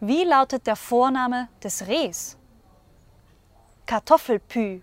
Wie lautet der Vorname des Rehs? Kartoffelpü.